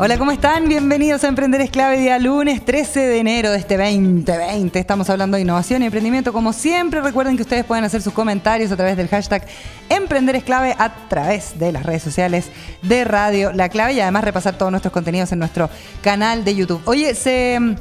Hola, ¿cómo están? Bienvenidos a Emprender es clave, día lunes 13 de enero de este 2020. Estamos hablando de innovación y emprendimiento. Como siempre, recuerden que ustedes pueden hacer sus comentarios a través del hashtag Emprender es clave a través de las redes sociales de Radio La Clave y además repasar todos nuestros contenidos en nuestro canal de YouTube. Oye, se mm,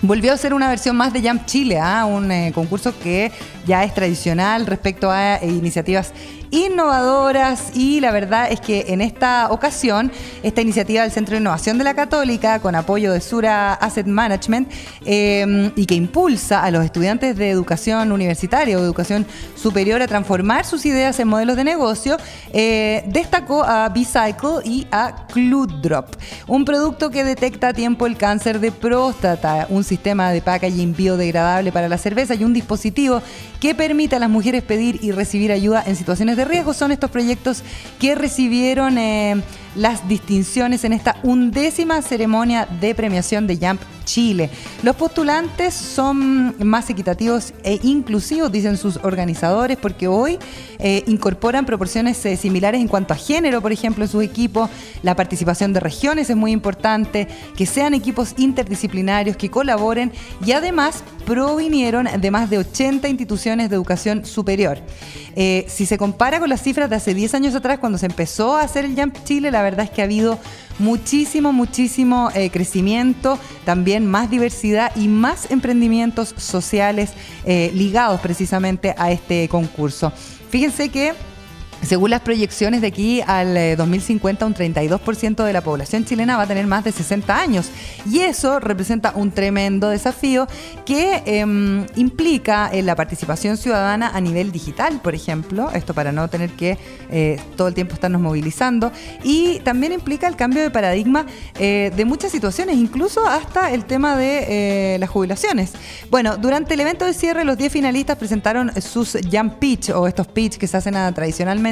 volvió a ser una versión más de Jump Chile, ¿ah? un eh, concurso que ya es tradicional respecto a eh, iniciativas innovadoras y la verdad es que en esta ocasión esta iniciativa del Centro de Innovación de la Católica con apoyo de Sura Asset Management em, y que impulsa a los estudiantes de educación universitaria o educación superior a transformar sus ideas en modelos de negocio, eh, destacó a B-Cycle y a Drop, un producto que detecta a tiempo el cáncer de próstata, un sistema de packaging biodegradable para la cerveza y un dispositivo que permite a las mujeres pedir y recibir ayuda en situaciones de riesgo son estos proyectos que recibieron eh, las distinciones en esta undécima ceremonia de premiación de Jump Chile. Los postulantes son más equitativos e inclusivos, dicen sus organizadores, porque hoy eh, incorporan proporciones eh, similares en cuanto a género, por ejemplo, en sus equipos. La participación de regiones es muy importante, que sean equipos interdisciplinarios, que colaboren y además provinieron de más de 80 instituciones de educación superior. Eh, si se compara con las cifras de hace 10 años atrás, cuando se empezó a hacer el Jump Chile, la verdad es que ha habido muchísimo, muchísimo eh, crecimiento, también más diversidad y más emprendimientos sociales eh, ligados precisamente a este concurso. Fíjense que según las proyecciones de aquí al 2050, eh, un 32% de la población chilena va a tener más de 60 años. Y eso representa un tremendo desafío que em, implica eh, la participación ciudadana a nivel digital, por ejemplo, esto para no tener que eh, todo el tiempo estarnos movilizando. Y también implica el cambio de paradigma de muchas situaciones, incluso hasta el tema de las jubilaciones. Bueno, durante el evento de cierre, los 10 finalistas presentaron sus Jump Pitch o estos pitch que se hacen tradicionalmente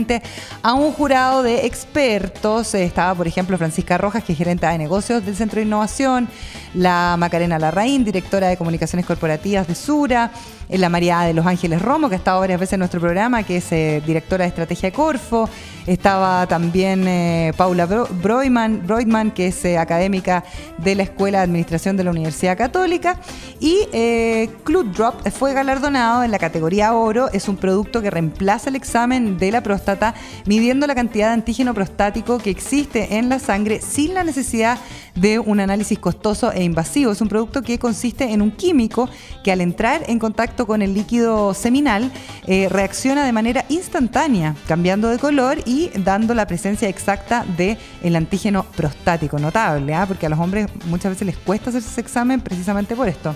a un jurado de expertos. Estaba, por ejemplo, Francisca Rojas, que es gerente de negocios del Centro de Innovación, la Macarena Larraín, directora de comunicaciones corporativas de Sura, la María de los Ángeles Romo, que ha estado varias veces en nuestro programa, que es eh, directora de estrategia de Corfo. Estaba también eh, Paula Broidman, que es eh, académica de la Escuela de Administración de la Universidad Católica. Y eh, Drop fue galardonado en la categoría oro. Es un producto que reemplaza el examen de la próstata, midiendo la cantidad de antígeno prostático que existe en la sangre sin la necesidad de un análisis costoso e invasivo. Es un producto que consiste en un químico que al entrar en contacto con el líquido seminal eh, reacciona de manera instantánea, cambiando de color y dando la presencia exacta del el antígeno prostático. Notable, ¿ah? porque a los hombres muchas veces les cuesta hacerse ese examen precisamente por esto.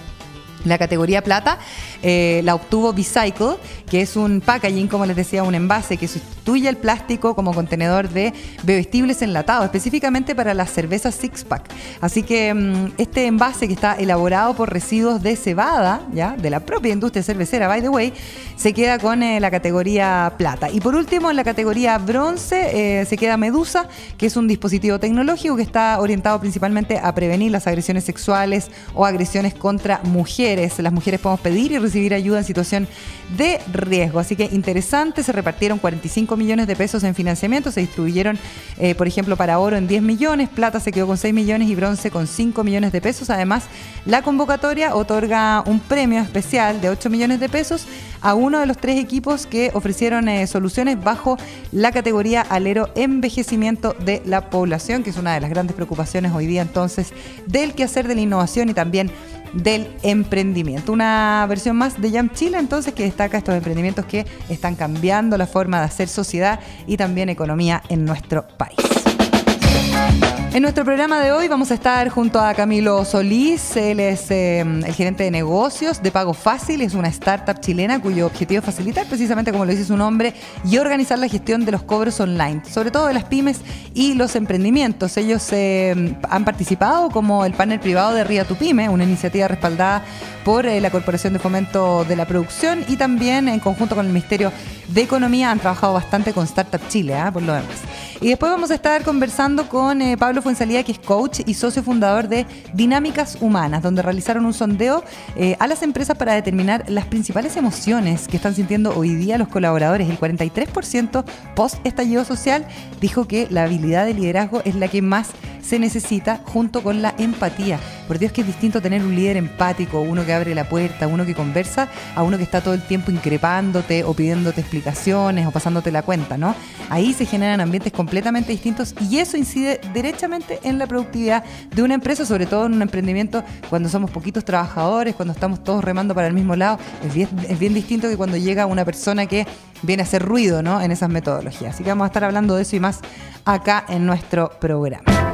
La categoría plata eh, la obtuvo Bicycle, que es un packaging, como les decía, un envase que sustituye el plástico como contenedor de bebestibles enlatados, específicamente para las cervezas Six Pack. Así que mm, este envase que está elaborado por residuos de cebada, ya, de la propia industria cervecera, by the way, se queda con eh, la categoría plata. Y por último, en la categoría bronce eh, se queda Medusa, que es un dispositivo tecnológico que está orientado principalmente a prevenir las agresiones sexuales o agresiones contra mujeres las mujeres podemos pedir y recibir ayuda en situación de riesgo. Así que interesante, se repartieron 45 millones de pesos en financiamiento, se distribuyeron, eh, por ejemplo, para oro en 10 millones, plata se quedó con 6 millones y bronce con 5 millones de pesos. Además, la convocatoria otorga un premio especial de 8 millones de pesos a uno de los tres equipos que ofrecieron eh, soluciones bajo la categoría alero envejecimiento de la población, que es una de las grandes preocupaciones hoy día entonces del quehacer de la innovación y también del emprendimiento. Una versión más de Jam Chile, entonces, que destaca estos emprendimientos que están cambiando la forma de hacer sociedad y también economía en nuestro país. En nuestro programa de hoy vamos a estar junto a Camilo Solís, él es eh, el gerente de negocios de Pago Fácil, es una startup chilena cuyo objetivo es facilitar precisamente como lo dice su nombre y organizar la gestión de los cobros online, sobre todo de las pymes y los emprendimientos. Ellos eh, han participado como el panel privado de Ría Tu Pyme, una iniciativa respaldada por eh, la Corporación de Fomento de la Producción y también en conjunto con el Ministerio de Economía han trabajado bastante con Startup Chile, ¿ah? por lo demás. Y después vamos a estar conversando con eh, Pablo Fuensalía, que es coach y socio fundador de Dinámicas Humanas, donde realizaron un sondeo eh, a las empresas para determinar las principales emociones que están sintiendo hoy día los colaboradores. El 43% post estallido social dijo que la habilidad de liderazgo es la que más se necesita junto con la empatía. Por Dios que es distinto tener un líder empático, uno que abre la puerta, uno que conversa, a uno que está todo el tiempo increpándote o pidiéndote explicaciones o pasándote la cuenta, ¿no? Ahí se generan ambientes completamente distintos y eso incide derechamente en la productividad de una empresa, sobre todo en un emprendimiento cuando somos poquitos trabajadores, cuando estamos todos remando para el mismo lado. Es bien, es bien distinto que cuando llega una persona que viene a hacer ruido ¿no? en esas metodologías. Así que vamos a estar hablando de eso y más acá en nuestro programa.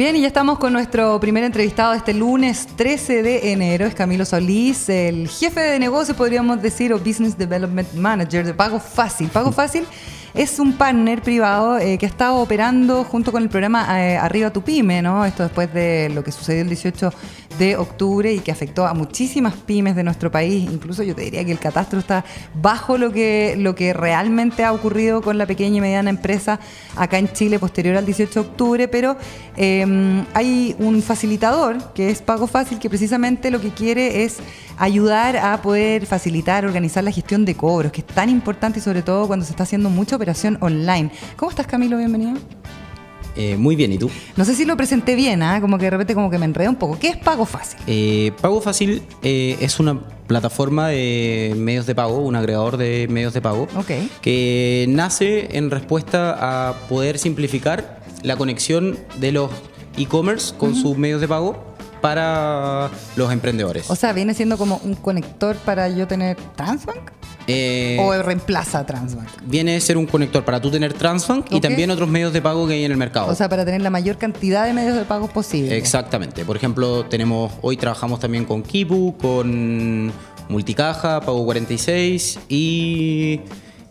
Bien, y ya estamos con nuestro primer entrevistado este lunes 13 de enero. Es Camilo Solís, el jefe de negocios, podríamos decir, o Business Development Manager de Pago Fácil. Pago Fácil es un partner privado eh, que ha estado operando junto con el programa eh, Arriba tu Pyme, ¿no? Esto después de lo que sucedió el 18 de octubre y que afectó a muchísimas pymes de nuestro país. Incluso yo te diría que el catastro está bajo lo que, lo que realmente ha ocurrido con la pequeña y mediana empresa acá en Chile posterior al 18 de octubre, pero em, hay un facilitador que es Pago Fácil que precisamente lo que quiere es ayudar a poder facilitar, organizar la gestión de cobros, que es tan importante y sobre todo cuando se está haciendo mucha operación online. ¿Cómo estás Camilo? Bienvenido. Eh, muy bien, ¿y tú? No sé si lo presenté bien, ¿ah? como que de repente como que me enredé un poco. ¿Qué es Pago Fácil? Eh, pago Fácil eh, es una plataforma de medios de pago, un agregador de medios de pago, que nace en respuesta a poder simplificar la conexión de los e-commerce con sus medios de pago para los emprendedores. O sea, viene siendo como un conector para yo tener Transbank. Eh, ¿O reemplaza Transbank? Viene a ser un conector para tú tener Transbank y también otros medios de pago que hay en el mercado. O sea, para tener la mayor cantidad de medios de pago posible. Exactamente. Por ejemplo, tenemos hoy trabajamos también con Kipu, con Multicaja, Pago 46 y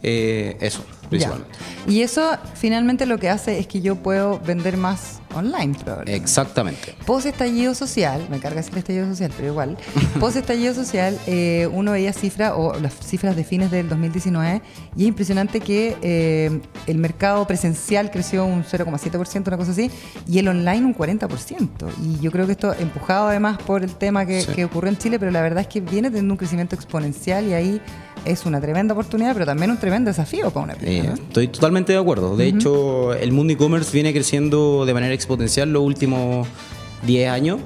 eh, eso, principalmente. Y eso finalmente lo que hace es que yo puedo vender más online, probablemente. Exactamente. Post estallido social, me carga decir estallido social, pero igual. Post estallido social, eh, uno veía cifras o las cifras de fines del 2019 y es impresionante que eh, el mercado presencial creció un 0,7%, una cosa así, y el online un 40%. Y yo creo que esto empujado además por el tema que, que ocurrió en Chile, pero la verdad es que viene teniendo un crecimiento exponencial y ahí es una tremenda oportunidad, pero también un tremendo desafío para una empresa. Estoy totalmente de acuerdo. De hecho, el mundo e-commerce viene creciendo de manera exponencial los últimos 10 años.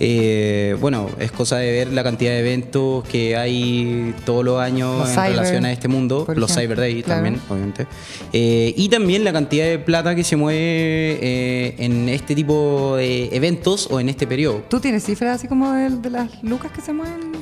Eh, bueno, es cosa de ver la cantidad de eventos que hay todos los años en relación a este mundo, los Cyber Days también, obviamente. Eh, y también la cantidad de plata que se mueve eh, en este tipo de eventos o en este periodo. ¿Tú tienes cifras así como de, las lucas que se mueven?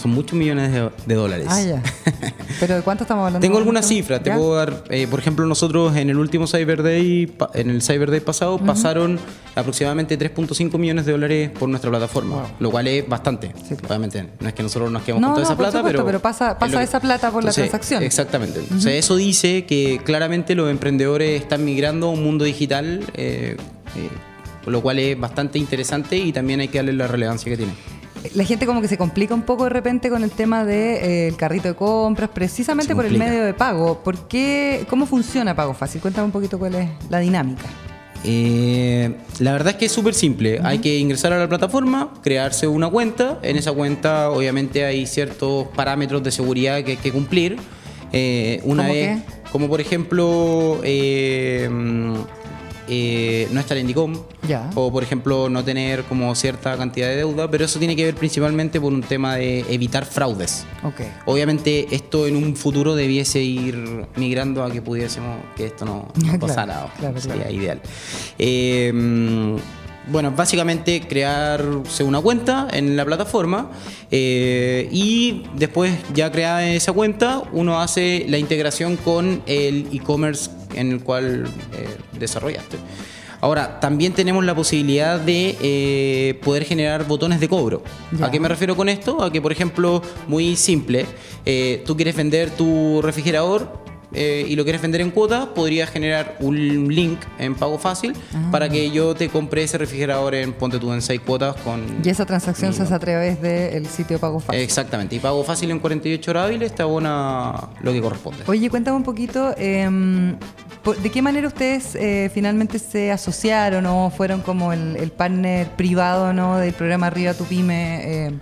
son muchos millones de, dólares. Ah, ya. ¿Pero de cuánto estamos hablando? Tengo algunas cifras, te puedo dar, por ejemplo, nosotros en el último Cyber Day, en el Cyber Day pasado, pasaron aproximadamente 3.5 millones de dólares por nuestra plataforma, lo cual es bastante. Obviamente, no es que nosotros nos quedemos con toda esa plata, pero. pero pasa, pasa esa plata por la transacción. Exactamente. eso dice que claramente los emprendedores están migrando a un mundo digital, eh, eh, lo cual es bastante interesante y también hay que darle la relevancia que tiene la gente como que se complica un poco de repente con el tema del de, carrito de compras, precisamente por el medio de pago. ¿Por qué, ¿Cómo funciona Pago Fácil? Cuéntame un poquito cuál es la dinámica. Eh, la verdad es que es súper simple. Hay que ingresar a la plataforma, crearse una cuenta. En esa cuenta, obviamente, hay ciertos parámetros de seguridad que hay que cumplir. Eh, una vez, como por ejemplo, eh, eh, no estar en DICOM o por ejemplo no tener como cierta cantidad de deuda, pero eso tiene que ver principalmente por un tema de evitar fraudes. Obviamente esto en un futuro debiese ir migrando a que pudiésemos que esto no, pasara, sería ideal. Eh, bueno, básicamente crearse una cuenta en la plataforma eh, y después ya creada esa cuenta, uno hace la integración con el e-commerce en el cual eh, desarrollaste. Ahora, también tenemos la posibilidad de eh, poder generar botones de cobro. ¿A qué me refiero con esto? A que, por ejemplo, muy simple, eh, tú quieres vender tu refrigerador eh, y lo quieres vender en cuotas, podrías generar un link en pago fácil para que yo te compre ese refrigerador en, ponte tú, en 6 cuotas con... Y esa transacción mi se hace a través del sitio Pago Fácil. Exactamente, y pago fácil en 48 horas hábiles te abona lo que corresponde. Oye, cuéntame un poquito, em, ¿de qué manera ustedes eh, finalmente se asociaron o fueron como el, el partner privado ¿no? del programa Arriba Tu Pyme eh,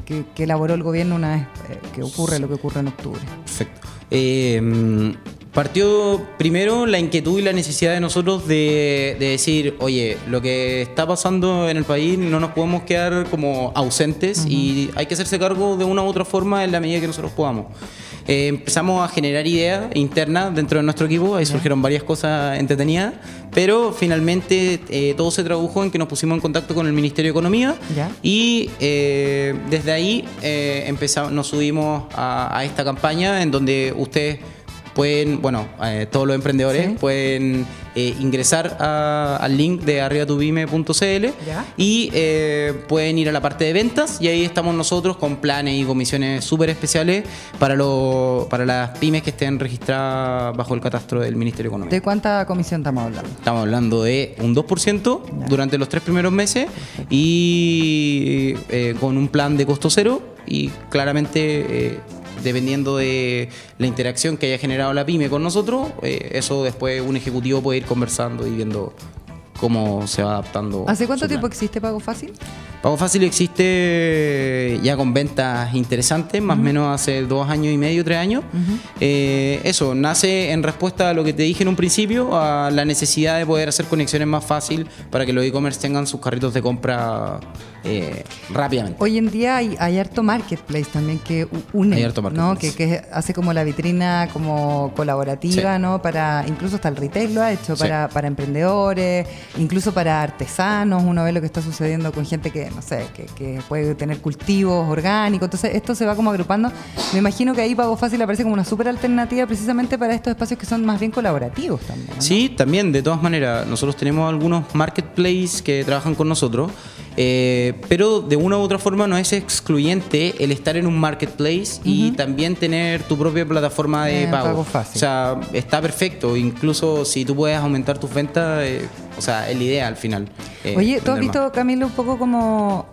que, que elaboró el gobierno una vez eh, que ocurre lo que ocurre en octubre? Perfecto. Eh, partió primero la inquietud y la necesidad de nosotros de, de decir, oye, lo que está pasando en el país no nos podemos quedar como ausentes y hay que hacerse cargo de una u otra forma en la medida que nosotros podamos. Eh, empezamos a generar ideas internas dentro de nuestro equipo, ahí surgieron varias cosas entretenidas, pero finalmente eh, todo se tradujo en que nos pusimos en contacto con el Ministerio de Economía Ya. y eh, desde ahí empezamos, nos subimos a, a esta campaña en donde ustedes pueden, bueno, eh, todos los emprendedores Sí. pueden eh, ingresar a- al link de arribatubime.cl Ya. y eh, pueden ir a la parte de ventas y ahí estamos nosotros con planes y comisiones súper especiales para, lo- para las pymes que estén registradas bajo el catastro del Ministerio de Economía. ¿De cuánta comisión estamos hablando? Estamos hablando de un 2% durante los tres primeros meses y con un plan de costo cero y claramente dependiendo de la interacción que haya generado la pyme con nosotros, eh, eso después un ejecutivo puede ir conversando y viendo cómo se va adaptando. ¿Hace cuánto tiempo existe Pago Fácil? Pago Fácil existe ya con ventas interesantes, más o menos hace dos años y medio, tres años. Eh, eso, nace en respuesta a lo que te dije en un principio, a la necesidad de poder hacer conexiones más fácil para que los e-commerce tengan sus carritos de compra eh, rápidamente. Hoy en día hay, hay harto marketplace también que une, Hay harto ¿no? marketplace. Que, que hace como la vitrina como colaborativa, Sí. ¿no? Para incluso hasta el retail lo ha hecho Sí. para, para emprendedores, incluso para artesanos. Uno ve lo que está sucediendo con gente que no sé, que, que puede tener cultivos orgánicos. Entonces esto se va como agrupando. Me imagino que ahí Pago Fácil aparece como una súper alternativa precisamente para estos espacios que son más bien colaborativos también. ¿no? Sí, también, de todas maneras, nosotros tenemos algunos marketplaces que trabajan con nosotros, eh, pero de una u otra forma no es excluyente el estar en un marketplace y también tener tu propia plataforma de Eh, pago. pago fácil. O sea, está perfecto, incluso si tú puedes aumentar tus ventas, eh, o sea, es la idea al final. eh, Oye, ¿tú has más. visto, Camilo, un poco cómo,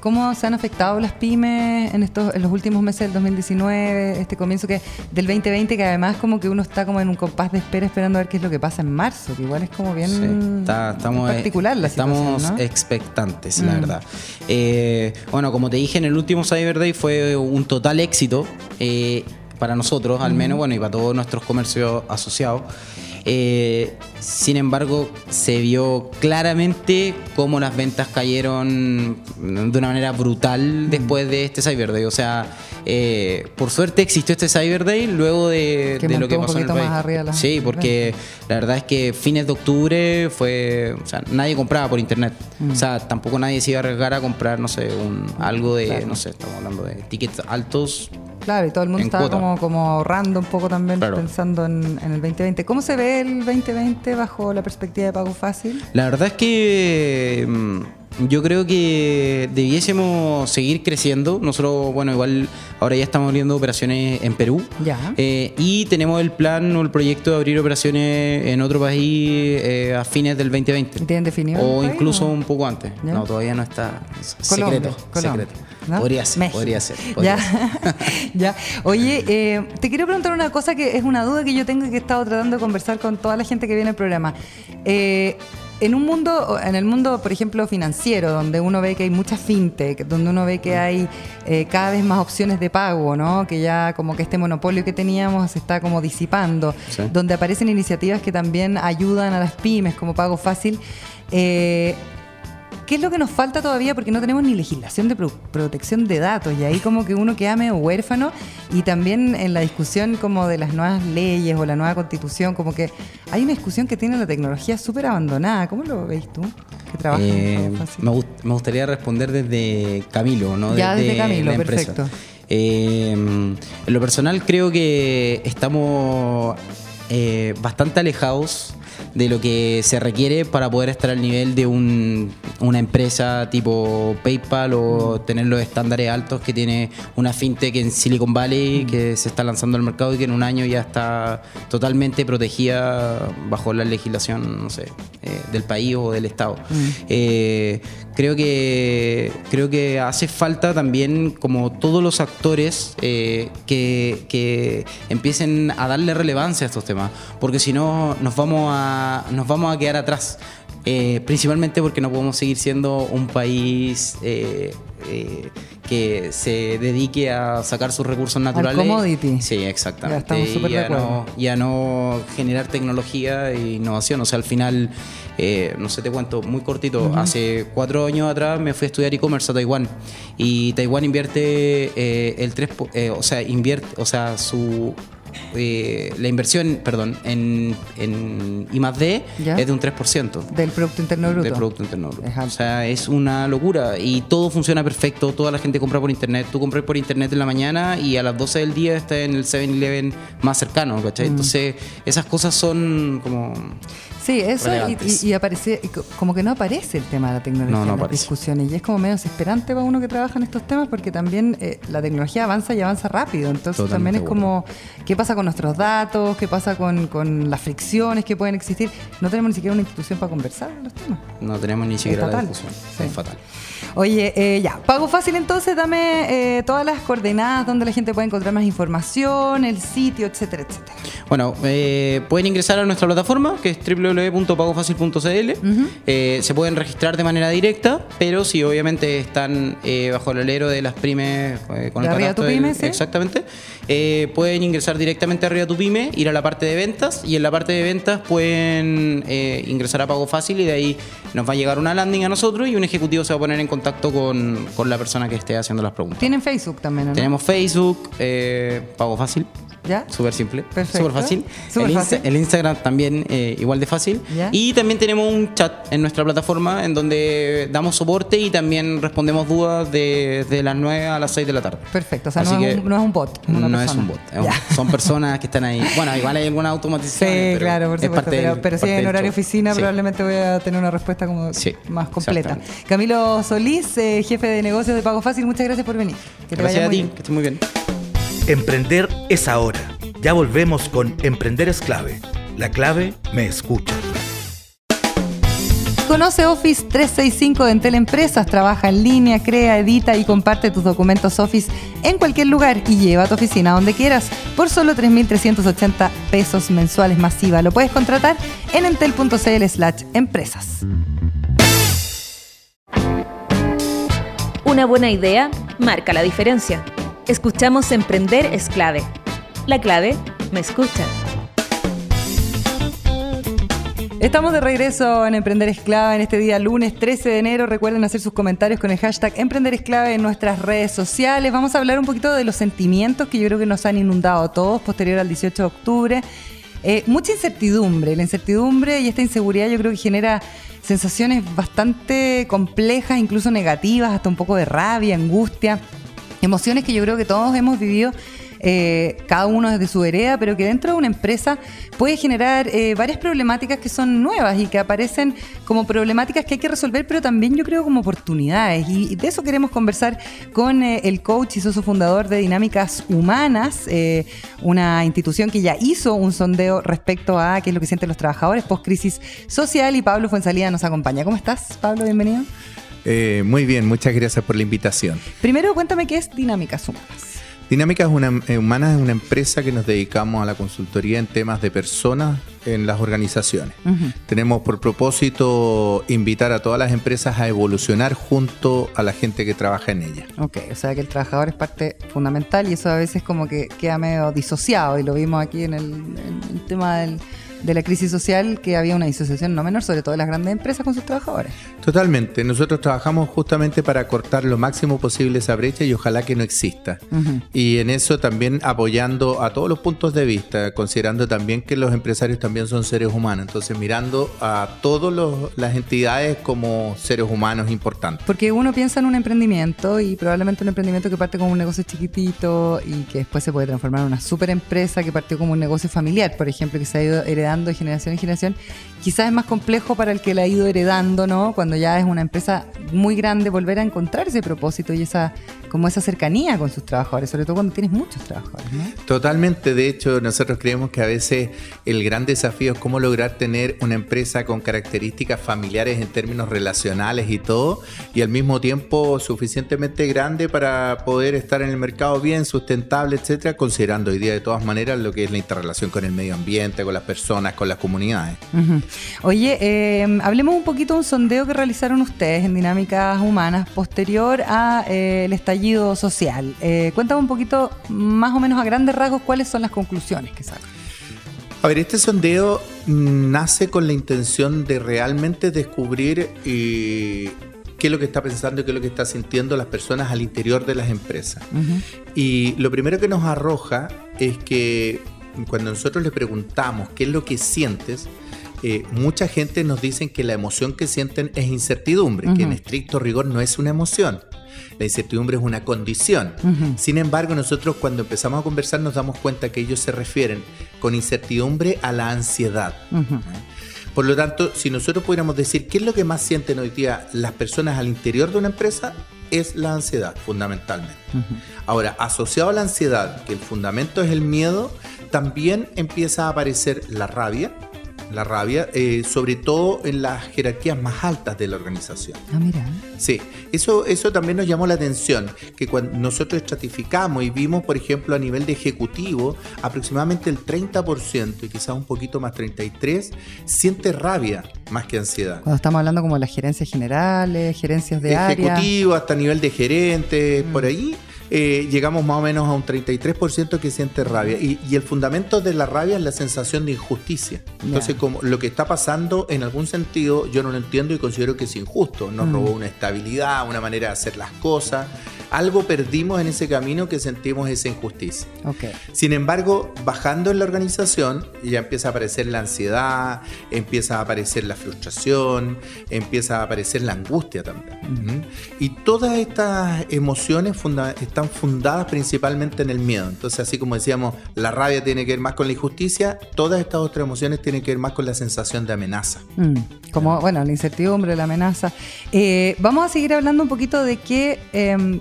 cómo se han afectado las pymes en estos en los últimos meses del 2019, este comienzo que del 2020, que además como que uno está como en un compás de espera esperando a ver qué es lo que pasa en marzo, que igual es como bien Sí, está- estamos, eh, particular la estamos expectantes, la Mm. verdad. Eh, bueno, como te dije, en el último Cyber Day fue un total éxito eh, para nosotros, al menos, bueno, y para todos nuestros comercios asociados. Eh, sin embargo, se vio claramente cómo las ventas cayeron de una manera brutal después de este Cyber Day. O sea, eh, por suerte existió este Cyber Day luego de, lo que pasó en el país. más Sí, porque la verdad es que fines de octubre fue, o sea, nadie compraba por internet. Mm. O sea, tampoco nadie se iba a arriesgar a comprar, no sé, un, algo de, no sé, estamos hablando de tickets altos. Claro, y todo el mundo estaba cuota. como, como ahorrando un poco también Claro. pensando en, en el 2020. ¿Cómo se ve el 2020 bajo la perspectiva de pago fácil? La verdad es que mm, yo creo que debiésemos seguir creciendo. Nosotros, bueno, igual ahora ya estamos abriendo operaciones en Perú. Ya. Eh, y tenemos el plan o el proyecto de abrir operaciones en otro país eh, a fines del 2020. ¿Y tienen definido O incluso o? un poco antes. ¿Ya? No, todavía no está. Colombia, secreto. Colombia, secreto. ¿No? Podría ser, México. podría ser. podría ser. Ya, ya. Oye, eh, te quiero preguntar una cosa que es una duda que yo tengo y que he estado tratando de conversar con toda la gente que viene al programa. Eh, en un mundo, en el mundo, por ejemplo, financiero, donde uno ve que hay mucha fintech, donde uno ve que hay eh, cada vez más opciones de pago, ¿no? Que ya como que este monopolio que teníamos se está como disipando, Sí. donde aparecen iniciativas que también ayudan a las pymes como pago fácil. Eh, ¿qué es lo que nos falta todavía? Porque no tenemos ni legislación de pro- protección de datos y ahí como que uno queda medio huérfano y también en la discusión como de las nuevas leyes o la nueva constitución, como que hay una discusión que tiene la tecnología súper abandonada. ¿Cómo lo veis tú? Que trabajas Eh, gust- me gustaría responder desde Camilo, ¿no? Ya, desde Camilo, perfecto. Eh, en lo personal creo que estamos eh, bastante alejados de lo que se requiere para poder estar al nivel de un- una empresa tipo PayPal o Mm. tener los estándares altos que tiene una fintech en Silicon Mm. Valley que se está lanzando al mercado y que en un año ya está totalmente protegida bajo la legislación, no sé, eh, del país o del Estado. Mm. Eh, creo que creo que hace falta también como todos los actores eh, que, que empiecen a darle relevancia a estos temas porque si no nos vamos a nos vamos a quedar atrás Eh, principalmente porque no podemos seguir siendo un país eh, eh, que se dedique a sacar sus recursos naturales commodity. sí exactamente Ya estamos y a no, y a no generar tecnología e innovación. O sea, al final, no sé, te cuento muy cortito. Hace cuatro años atrás me fui a estudiar e-commerce a Taiwán y Taiwán invierte el 3, po- eh, o sea, invierte, o sea, su eh, la inversión, perdón, en, en I más D Ya. es de un 3%. Del Producto Interno Bruto. Del Producto Interno Bruto. O sea, es una locura y todo funciona perfecto, toda la gente compra por internet, tú compras por internet en la mañana y a las 12 del día está en el 7-Eleven más cercano, Mm. ¿cachai? Entonces, esas cosas son como... Sí, eso y, y- aparece, y co- como que no aparece el tema de la tecnología No, no en las discusiones y es como medio desesperante para uno que trabaja en estos temas porque también eh, la tecnología avanza y avanza rápido, entonces Totalmente también es como qué pasa con nuestros datos, qué pasa con, con las fricciones que pueden existir. No tenemos ni siquiera una institución para conversar los temas. No tenemos ni siquiera la fatal. discusión. Sí. Es fatal. Oye, eh, ya, pago fácil entonces, dame eh, todas las coordenadas donde la gente puede encontrar más información, el sitio, etcétera, etcétera. Bueno, eh, pueden ingresar a nuestra plataforma que es www.pagofacil.cl. Eh, se pueden registrar de manera directa, pero si obviamente están eh, bajo el alero de las pymes eh, con De el Arriba tu del- Pyme, ¿sí? Exactamente. eh, pueden ingresar directamente a Arriba tu Pyme, ir a la parte de ventas y en la parte de ventas pueden eh, ingresar a Pago Fácil y de ahí nos va a llegar una landing a nosotros y un ejecutivo se va a poner en contacto con, con la persona que esté haciendo las preguntas. Tienen Facebook también, ¿no? Tenemos Facebook, eh, Pago Fácil. ¿Ya? Súper simple. Perfecto. Súper fácil. El, Insta- fácil. el Instagram también eh, igual de fácil. Ya. Y también tenemos un chat en nuestra plataforma en donde damos soporte y también respondemos dudas de, de las 9 a las 6 de la tarde. Perfecto, o sea, no es, un, no es un bot. no es persona. un bot. es un- Ya. son personas que están ahí. Bueno, igual hay alguna Sí, automatización. pero claro, por es supuesto. parte Pero, del- pero si en horario show. oficina, Sí. probablemente voy a tener una respuesta como Sí, más completa. Camilo Solís, eh, jefe de negocios de Pago Fácil, muchas gracias por venir. Que te Gracias vaya a muy ti, bien. que estés muy bien. Emprender es ahora. Ya volvemos con Emprender es clave. La clave me escucha. Conoce Office 365 de Entel Empresas. Trabaja en línea, crea, edita y comparte tus documentos Office en cualquier lugar y lleva a tu oficina donde quieras por solo 3.380 pesos mensuales masiva. Lo puedes contratar en entel.cl slash empresas. Una buena idea marca la diferencia. Escuchamos Emprender es clave. La clave me escucha. Estamos de regreso en Emprender Esclava en este día lunes 13 de enero. Recuerden hacer sus comentarios con el hashtag Emprender Esclava en nuestras redes sociales. Vamos a hablar un poquito de los sentimientos que yo creo que nos han inundado a todos posterior al 18 de octubre. Eh, mucha incertidumbre. La incertidumbre y esta inseguridad yo creo que genera sensaciones bastante complejas, incluso negativas, hasta un poco de rabia, angustia. Emociones que yo creo que todos hemos vivido eh, cada uno desde su vereda, pero que dentro de una empresa puede generar eh, varias problemáticas que son nuevas y que aparecen como problemáticas que hay que resolver, pero también yo creo como oportunidades. Y de eso queremos conversar con eh, el coach y socio fundador de Dinámicas Humanas, eh, una institución que ya hizo un sondeo respecto a qué es lo que sienten los trabajadores post crisis social. Y Pablo Fuensalida nos acompaña. ¿Cómo estás, Pablo? Bienvenido. Eh, muy bien, muchas gracias por la invitación. Primero, cuéntame qué es Dinámicas Humanas. Dinámicas eh, Humanas es una empresa que nos dedicamos a la consultoría en temas de personas en las organizaciones. Tenemos por propósito invitar a todas las empresas a evolucionar junto a la gente que trabaja en ellas. Ok, o sea que el trabajador es parte fundamental y eso a veces como que queda medio disociado y lo vimos aquí en el, en el tema del, de la crisis social que había una disociación no menor, sobre todo de las grandes empresas con sus trabajadores. Totalmente. Nosotros trabajamos justamente para cortar lo máximo posible esa brecha y ojalá que no exista. Y en eso también apoyando a todos los puntos de vista, considerando también que los empresarios también son seres humanos. Entonces mirando a todas las entidades como seres humanos importantes. Porque uno piensa en un emprendimiento y probablemente un emprendimiento que parte como un negocio chiquitito y que después se puede transformar en una super empresa que partió como un negocio familiar, por ejemplo, que se ha ido heredando de generación en generación. Quizás es más complejo para el que la ha ido heredando, ¿no? Cuando ya es una empresa muy grande, volver a encontrar ese propósito y esa como esa cercanía con sus trabajadores, sobre todo cuando tienes muchos trabajadores. ¿no? Totalmente, de hecho nosotros creemos que a veces el gran desafío es cómo lograr tener una empresa con características familiares en términos relacionales y todo, y al mismo tiempo suficientemente grande para poder estar en el mercado bien, sustentable, etcétera, considerando hoy día de todas maneras lo que es la interrelación con el medio ambiente, con las personas, con las comunidades. Oye, eh, hablemos un poquito de un sondeo que realizaron ustedes en Dinámicas Humanas posterior al eh, estallido social. Eh, cuéntame un poquito, más o menos a grandes rasgos, cuáles son las conclusiones que sacan. A ver, este sondeo nace con la intención de realmente descubrir eh, qué es lo que está pensando y qué es lo que está sintiendo las personas al interior de las empresas. Y lo primero que nos arroja es que cuando nosotros le preguntamos qué es lo que sientes, eh, mucha gente nos dice que la emoción que sienten es incertidumbre, que en estricto rigor no es una emoción. La incertidumbre es una condición. Sin embargo, nosotros cuando empezamos a conversar nos damos cuenta que ellos se refieren con incertidumbre a la ansiedad. Por lo tanto, si nosotros pudiéramos decir qué es lo que más sienten hoy día las personas al interior de una empresa, es la ansiedad, fundamentalmente. Ahora, asociado a la ansiedad, que el fundamento es el miedo, también empieza a aparecer la rabia, la rabia, eh, sobre todo en las jerarquías más altas de la organización. Ah, mira. Sí, eso, eso también nos llamó la atención, que cuando nosotros estratificamos y vimos, por ejemplo, a nivel de ejecutivo, aproximadamente el 30% y quizás un poquito más, 33%, siente rabia más que ansiedad. Cuando estamos hablando como de las gerencias generales, gerencias de área. Ejecutivo, hasta nivel de gerente, por mm. ahí eh, llegamos más o menos a un 33% que siente rabia. Y, el fundamento de la rabia es la sensación de injusticia. Entonces, como lo que está pasando, en algún sentido, yo no lo entiendo y considero que es injusto. Nos mm. robó una estabilidad, una manera de hacer las cosas algo perdimos en ese camino que sentimos esa injusticia. Okay. Sin embargo, bajando en la organización, ya empieza a aparecer la ansiedad, empieza a aparecer la frustración, empieza a aparecer la angustia también. Y todas estas emociones están fundadas principalmente en el miedo. Entonces, así como decíamos, la rabia tiene que ver más con la injusticia, todas estas otras emociones tienen que ver más con la sensación de amenaza. Mm. Como, bueno, la incertidumbre, la amenaza. Eh, vamos a seguir hablando un poquito de qué em,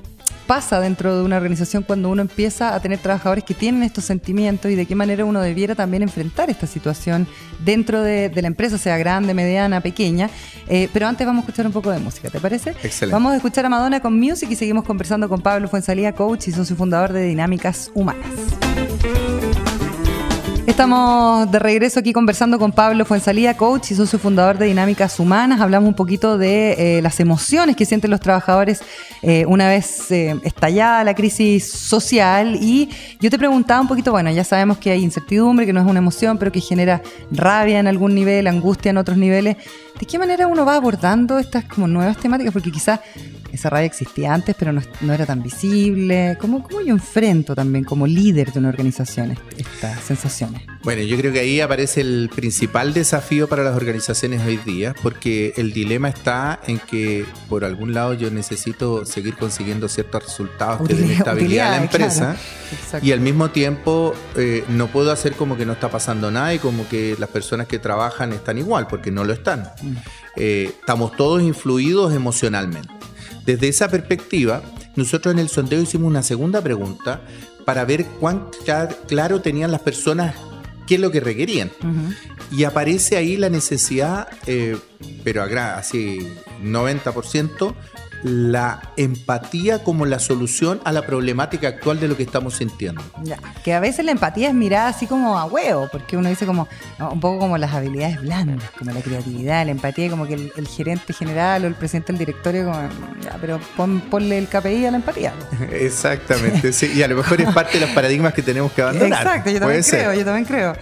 pasa dentro de una organización cuando uno empieza a tener trabajadores que tienen estos sentimientos y de qué manera uno debiera también enfrentar esta situación dentro de, la empresa, sea grande, mediana, pequeña. Eh, pero antes vamos a escuchar un poco de música, ¿te parece? Excelente. Vamos a escuchar a Madonna con Music y seguimos conversando con Pablo Fuensalía, coach y socio fundador de Dinámicas Humanas. Estamos de regreso aquí conversando con Pablo Fuensalía, coach y socio fundador de Dinámicas Humanas. Hablamos un poquito de eh, las emociones que sienten los trabajadores eh, una vez eh, estallada la crisis social. Y yo te preguntaba un poquito, bueno, ya sabemos que hay incertidumbre, que no es una emoción, pero que genera rabia en algún nivel, angustia en otros niveles. ¿De qué manera uno va abordando estas como nuevas temáticas? Porque quizás esa rabia existía antes, pero no, era tan visible. ¿Cómo, ¿Cómo, yo enfrento también como líder de una organización estas sensaciones? Bueno, yo creo que ahí aparece el principal desafío para las organizaciones hoy día, porque el dilema está en que por algún lado yo necesito seguir consiguiendo ciertos resultados que den estabilidad a la empresa y al mismo tiempo eh, no puedo hacer como que no está pasando nada y como que las personas que trabajan están igual, porque no lo están. Mm. Eh, estamos todos influidos emocionalmente. Desde esa perspectiva, nosotros en el sondeo hicimos una segunda pregunta para ver cuán claro tenían las personas qué es lo que requerían. Y aparece ahí la necesidad, eh, pero así 90%, la empatía como la solución a la problemática actual de lo que estamos sintiendo. Ya, que a veces la empatía es mirada así como a huevo, porque uno dice como un poco como las habilidades blandas, como la creatividad, la empatía, como que el, gerente general o el presidente del directorio, como, ya, pero ponle el KPI a la empatía. Exactamente, sí, y a lo mejor es parte de los paradigmas que tenemos que abandonar. Exacto, yo también creo, yo también creo.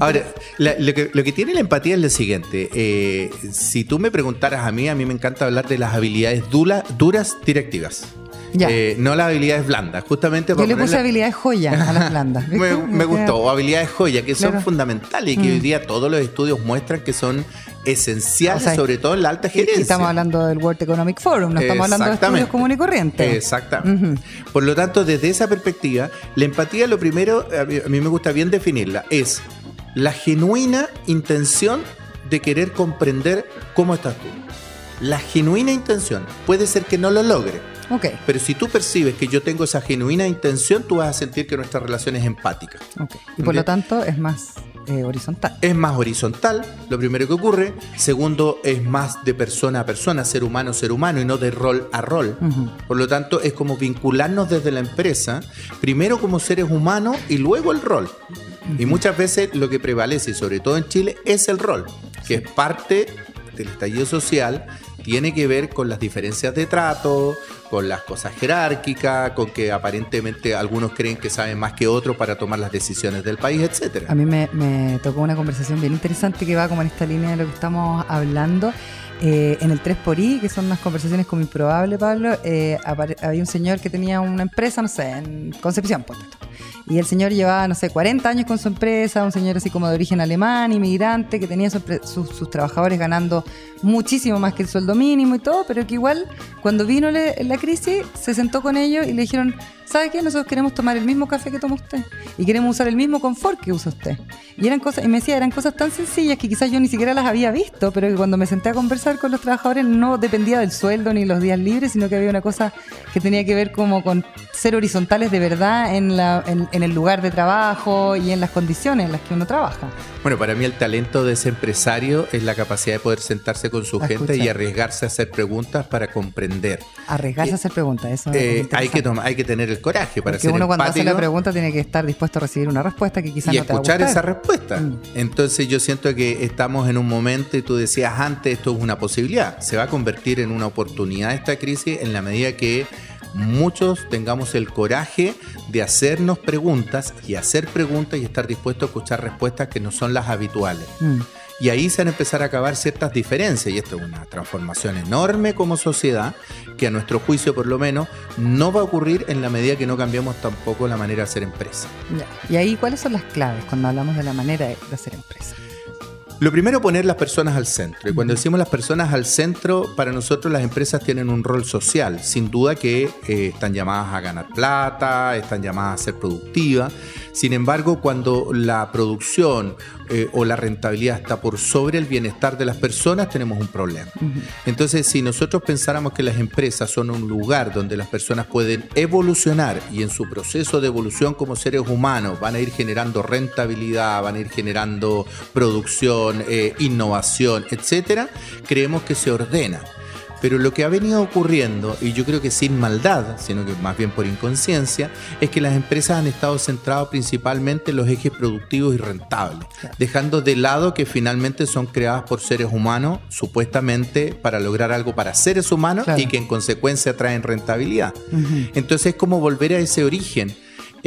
Ahora, la- lo, que, lo que tiene la empatía es lo siguiente. eh, si tú me preguntaras a mí, a mí me encanta hablar de las habilidades duras directivas. Ya. Eh, no las habilidades blandas, justamente Yo le puse habilidades joya a las blandas. me, me gustó, o habilidades joya, que son Claro. fundamentales y que hoy día todos los estudios muestran que son esenciales, O sea, sobre todo en la alta gerencia. Y estamos hablando del World Economic Forum, no estamos hablando de estudios comunes y corrientes. Exactamente. Por lo tanto, desde esa perspectiva, la empatía, lo primero, a mí, a mí me gusta bien definirla, es la genuina intención de querer comprender cómo estás tú. La genuina intención. Puede ser que no lo logre, Ok, pero si tú percibes que yo tengo esa genuina intención, tú vas a sentir que nuestra relación es empática. ok. Y por lo tanto es más eh, horizontal. Es más horizontal, lo primero que ocurre. Segundo, es más de persona a persona, ser humano a ser humano y no de rol a rol. Por lo tanto, es como vincularnos desde la empresa, primero como seres humanos y luego el rol. Y muchas veces lo que prevalece, sobre todo en Chile, es el rol, que es parte del estallido social, tiene que ver con las diferencias de trato, con las cosas jerárquicas, con que aparentemente algunos creen que saben más que otros para tomar las decisiones del país, etcétera. A mí me, me tocó una conversación bien interesante que va como en esta línea de lo que estamos hablando. Eh, en el 3 por I, que son unas conversaciones como improbable, Pablo, eh, había un señor que tenía una empresa, no sé, en Concepción, ponte tú. Y el señor llevaba, no sé, 40 años con su empresa, un señor así como de origen alemán, inmigrante, que tenía sus, trabajadores ganando muchísimo más que el sueldo mínimo y todo, pero que igual cuando vino la crisis se sentó con ellos y le dijeron, ¿sabe qué? Nosotros queremos tomar el mismo café que toma usted y queremos usar el mismo confort que usa usted. Y eran cosas, y me decía, eran cosas tan sencillas que quizás yo ni siquiera las había visto, pero que cuando me senté a conversar con los trabajadores no dependía del sueldo ni los días libres, sino que había una cosa que tenía que ver como con ser horizontales de verdad en, la, en, en el lugar de trabajo y en las condiciones en las que uno trabaja. Bueno, para mí el talento de ese empresario es la capacidad de poder sentarse con su A gente y arriesgarse a hacer preguntas para comprender. Arriesgarse Eh, a hacer preguntas, eso es Eh, hay, interesante. que tomar, hay que tener el coraje para Porque ser uno cuando hace la pregunta tiene que estar dispuesto a recibir una respuesta que quizás y no te va a escuchar esa respuesta. Mm. Entonces yo siento que estamos en un momento, y tú decías antes, esto es una posibilidad. Se va a convertir en una oportunidad esta crisis en la medida que muchos tengamos el coraje de hacernos preguntas y hacer preguntas y estar dispuestos a escuchar respuestas que no son las habituales. Mm. Y ahí se van a empezar a acabar ciertas diferencias, y esto es una transformación enorme como sociedad, que a nuestro juicio por lo menos no va a ocurrir en la medida que no cambiemos tampoco la manera de hacer empresa. Ya. Y ahí, ¿cuáles son las claves cuando hablamos de la manera de, de hacer empresa? Lo primero, poner las personas al centro. Y cuando decimos las personas al centro, para nosotros las empresas tienen un rol social. Sin duda que eh, están llamadas a ganar plata, están llamadas a ser productivas. Sin embargo, cuando la producción eh, o la rentabilidad está por sobre el bienestar de las personas, tenemos un problema. Entonces, si nosotros pensáramos que las empresas son un lugar donde las personas pueden evolucionar y en su proceso de evolución como seres humanos van a ir generando rentabilidad, van a ir generando producción, eh, innovación, etcétera, creemos que se ordena. Pero lo que ha venido ocurriendo, y yo creo que sin maldad, sino que más bien por inconsciencia, es que las empresas han estado centradas principalmente en los ejes productivos y rentables, dejando de lado que finalmente son creadas por seres humanos, supuestamente para lograr algo para seres humanos Claro. y que en consecuencia traen rentabilidad. Entonces es como volver a ese origen.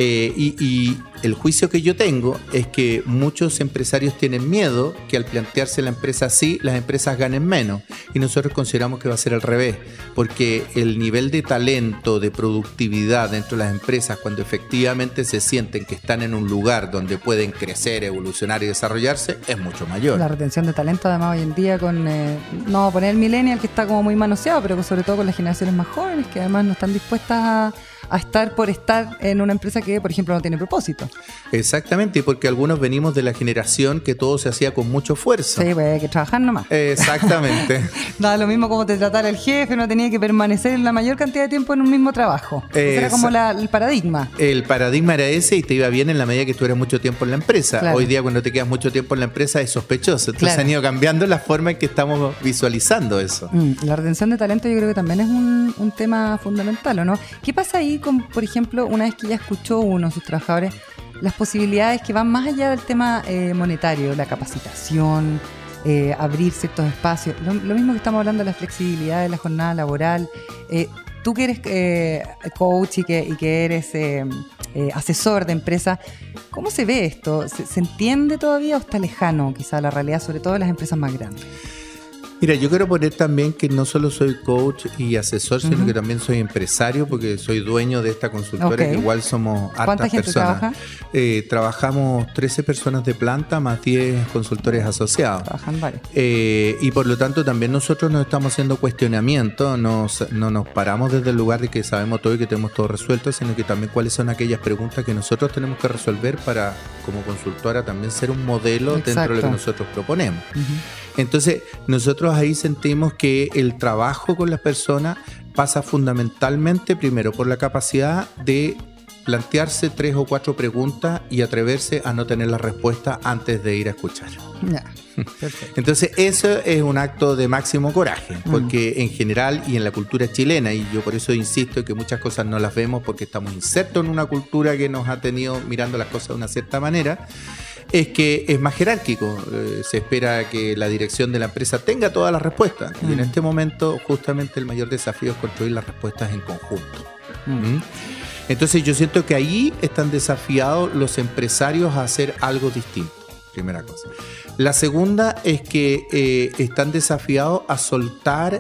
Eh, y, y el juicio que yo tengo es que muchos empresarios tienen miedo que al plantearse la empresa así, las empresas ganen menos. Y nosotros consideramos que va a ser al revés, porque el nivel de talento, de productividad dentro de las empresas, cuando efectivamente se sienten que están en un lugar donde pueden crecer, evolucionar y desarrollarse, es mucho mayor. La retención de talento, además, hoy en día, con. eh, no vamos a poner el millennial que está como muy manoseado, pero sobre todo con las generaciones más jóvenes que además no están dispuestas a, a estar por estar en una empresa que, por ejemplo, no tiene propósito. Exactamente, y porque algunos venimos de la generación que todo se hacía con mucho esfuerzo. Sí, pues hay que trabajar nomás. Exactamente. Daba lo mismo como te tratara el jefe, no tenía que permanecer la mayor cantidad de tiempo en un mismo trabajo. Ese era como la- el paradigma. El paradigma era ese y te iba bien en la medida que estuvieras mucho tiempo en la empresa. Claro. Hoy día cuando te quedas mucho tiempo en la empresa es sospechoso. Entonces Claro. han ido cambiando la forma en que estamos visualizando eso. Mm, la retención de talento yo creo que también es un, un tema fundamental, ¿o no? ¿Qué pasa ahí con, por ejemplo, una vez que ya escuchó uno de sus trabajadores, las posibilidades que van más allá del tema eh, monetario, la capacitación, eh, abrir ciertos espacios? Lo, mismo que estamos hablando de la flexibilidad de la jornada laboral. eh, tú que eres eh, coach y que, y que eres eh, asesor de empresa. ¿Cómo se ve esto? ¿Se, se entiende todavía o está lejano quizá la realidad, sobre todo en las empresas más grandes? Mira, yo quiero poner también que no solo soy coach y asesor, sino que también soy empresario porque soy dueño de esta consultora, que igual somos ¿Cuánta hartas personas. trabaja? Eh, trabajamos 13 personas de planta más 10 consultores asociados. Trabajan varios. Eh, y por lo tanto también nosotros nos estamos haciendo cuestionamiento, nos- no nos paramos desde el lugar de que sabemos todo y que tenemos todo resuelto, sino que también cuáles son aquellas preguntas que nosotros tenemos que resolver para, como consultora, también ser un modelo dentro de lo que nosotros proponemos. Entonces, nosotros ahí sentimos que el trabajo con las personas pasa fundamentalmente, primero, por la capacidad de plantearse tres o cuatro preguntas y atreverse a no tener la respuesta antes de ir a escuchar. Entonces, eso es un acto de máximo coraje, porque en general y en la cultura chilena, y yo por eso insisto que muchas cosas no las vemos porque estamos insertos en una cultura que nos ha tenido mirando las cosas de una cierta manera, es que es más jerárquico. Eh, se espera que la dirección de la empresa tenga todas las respuestas. Y en este momento, justamente el mayor desafío es construir las respuestas en conjunto. ¿Mm? Entonces yo siento que ahí están desafiados los empresarios a hacer algo distinto. Primera cosa. La segunda es que eh, están desafiados a soltar,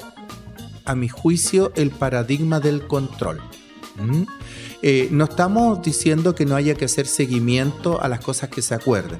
a mi juicio, el paradigma del control. Eh, no estamos diciendo que no haya que hacer seguimiento a las cosas que se acuerden,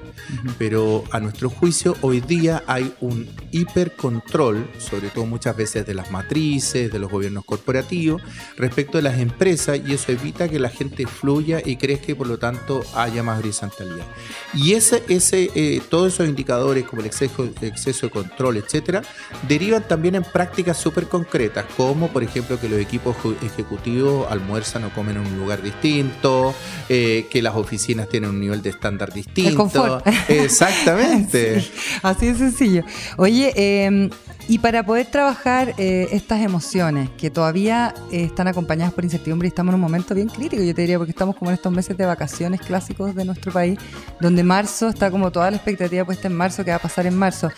pero a nuestro juicio hoy día hay un hipercontrol, sobre todo muchas veces de las matrices, de los gobiernos corporativos, respecto de las empresas y eso evita que la gente fluya y crezca y por lo tanto haya más horizontalidad. Y ese, ese, eh, todos esos indicadores como el exceso, exceso de control, etcétera, derivan también en prácticas súper concretas, como por ejemplo que los equipos ejecutivos almuerzan o comen en un lugar distinto, eh, que las oficinas tienen un nivel de estándar distinto. confort. Exactamente. Sí, así de sencillo. Oye, eh, y para poder trabajar eh, estas emociones que todavía eh, están acompañadas por incertidumbre y estamos en un momento bien crítico, yo te diría, porque estamos como en estos meses de vacaciones clásicos de nuestro país, donde marzo está como toda la expectativa puesta en marzo, que va a pasar en marzo.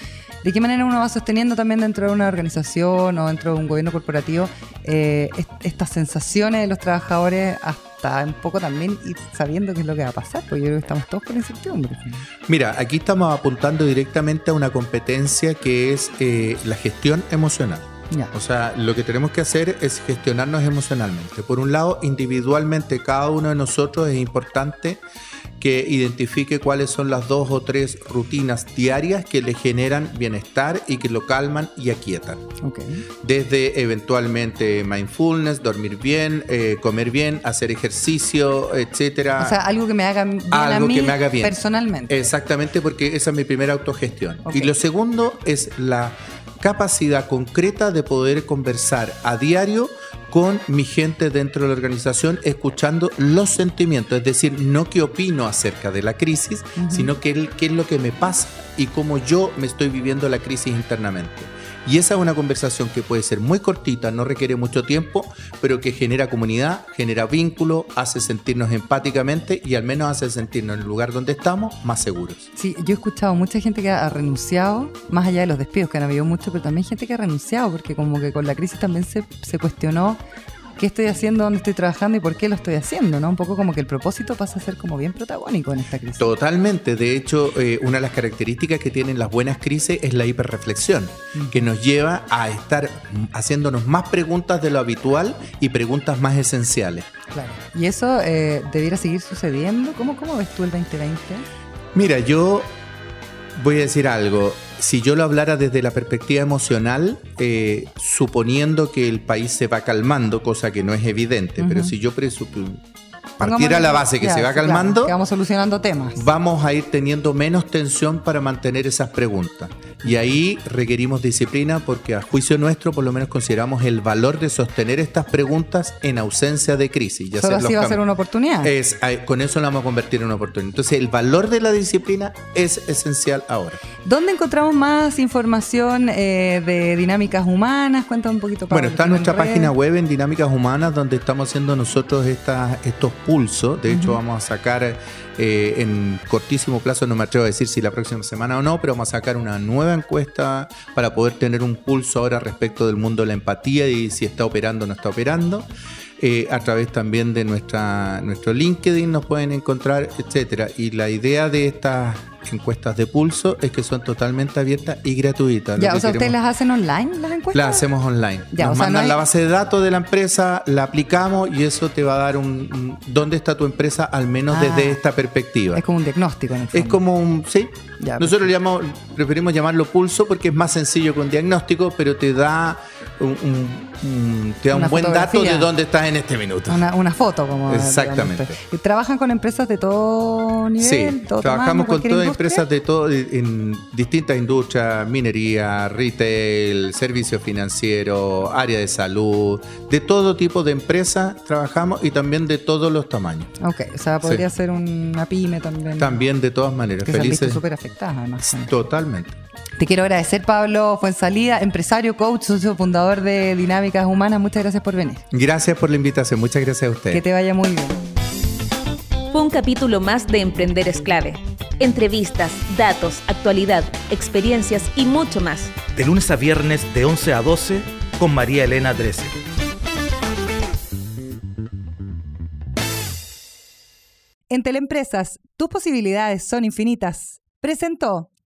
¿De qué manera uno va sosteniendo también dentro de una organización o dentro de un gobierno corporativo eh, est- estas sensaciones de los trabajadores hasta un poco también ir sabiendo qué es lo que va a pasar? Porque yo creo que estamos todos con incertidumbre. Mira, aquí estamos apuntando directamente a una competencia que es eh, la gestión emocional. Ya. O sea, lo que tenemos que hacer es gestionarnos emocionalmente. Por un lado, individualmente, cada uno de nosotros es importante que identifique cuáles son las dos o tres rutinas diarias que le generan bienestar y que lo calman y aquietan. Desde eventualmente mindfulness, dormir bien, eh, comer bien, hacer ejercicio, etcétera. O sea, algo que me haga bien a Algo mí que me haga bien. personalmente. Exactamente, porque esa es mi primera autogestión. Y lo segundo es la capacidad concreta de poder conversar a diario con mi gente dentro de la organización, escuchando los sentimientos, es decir, no qué opino acerca de la crisis, sino qué, qué es lo que me pasa y cómo yo me estoy viviendo la crisis internamente. Y esa es una conversación que puede ser muy cortita, no requiere mucho tiempo, pero que genera comunidad, genera vínculo, hace sentirnos empáticamente y al menos hace sentirnos en el lugar donde estamos más seguros. Sí, yo he escuchado mucha gente que ha renunciado, más allá de los despidos que han habido mucho, pero también gente que ha renunciado, porque como que con la crisis también se, se cuestionó qué estoy haciendo, dónde estoy trabajando y por qué lo estoy haciendo, ¿no? Un poco como que el propósito pasa a ser como bien protagónico en esta crisis. Totalmente. De hecho, eh, una de las características que tienen las buenas crisis es la hiperreflexión, que nos lleva a estar mm, haciéndonos más preguntas de lo habitual y preguntas más esenciales. Claro. Y eso eh, debiera seguir sucediendo. ¿Cómo, ¿Cómo ves tú el 2020? Mira, yo voy a decir algo. Si yo lo hablara desde la perspectiva emocional, eh, suponiendo que el país se va calmando, cosa que no es evidente, pero si yo presu- partiera la base que Ya, se va claro, calmando, que vamos solucionando temas. vamos a ir teniendo menos tensión para mantener esas preguntas. Y ahí requerimos disciplina porque a juicio nuestro por lo menos consideramos el valor de sostener estas preguntas en ausencia de crisis. y Solo así va a ser una oportunidad. Es, con eso la vamos a convertir en una oportunidad. Entonces el valor de la disciplina es esencial ahora. ¿Dónde encontramos más información eh, de dinámicas humanas? Cuéntame un poquito. Bueno, Pablo, está ¿tienen nuestra página web en Dinámicas Humanas donde estamos haciendo nosotros estas, estos pulsos. De hecho, vamos a sacar eh, en cortísimo plazo, no me atrevo a decir si la próxima semana o no, pero vamos a sacar una nueva encuesta para poder tener un pulso ahora respecto del mundo de la empatía y si está operando o no está operando. Eh, a través también de nuestra, nuestro LinkedIn nos pueden encontrar, etcétera. Y la idea de estas encuestas de pulso es que son totalmente abiertas y gratuitas. Ya, o sea, ¿ustedes las hacen online, las encuestas? Las hacemos online. Ya, Nos o sea, mandan no hay- la base de datos de la empresa, la aplicamos y eso te va a dar un, un- dónde está tu empresa, al menos Ah. desde esta perspectiva. Es como un diagnóstico en el Es fondo. como un, sí. Ya, Nosotros llamamos, preferimos llamarlo pulso porque es más sencillo que un diagnóstico, pero te da un, un- un- te da un buen dato de dónde estás en este minuto. Una, una foto, como. Exactamente. digamos. ¿Y ¿Trabajan con empresas de todo nivel? Sí, todo trabajamos con todas empresas de todo, en distintas industrias, minería, retail, servicio financiero, área de salud, de todo tipo de empresas trabajamos y también de todos los tamaños. Ok, o sea, podría Sí. ser una pyme también. También de todas maneras, Que felices. súper afectadas, además. Totalmente. Te quiero agradecer, Pablo Fuensalida, empresario, coach, socio fundador de Dinámicas Humanas. Muchas gracias por venir. Gracias por la invitación, muchas gracias a ustedes. Que te vaya muy bien. Fue un capítulo más de Emprender es clave. Entrevistas, datos, actualidad, experiencias y mucho más. De lunes a viernes de 11 a 12 con María Elena Drese. En Teleempresas, tus posibilidades son infinitas. Presentó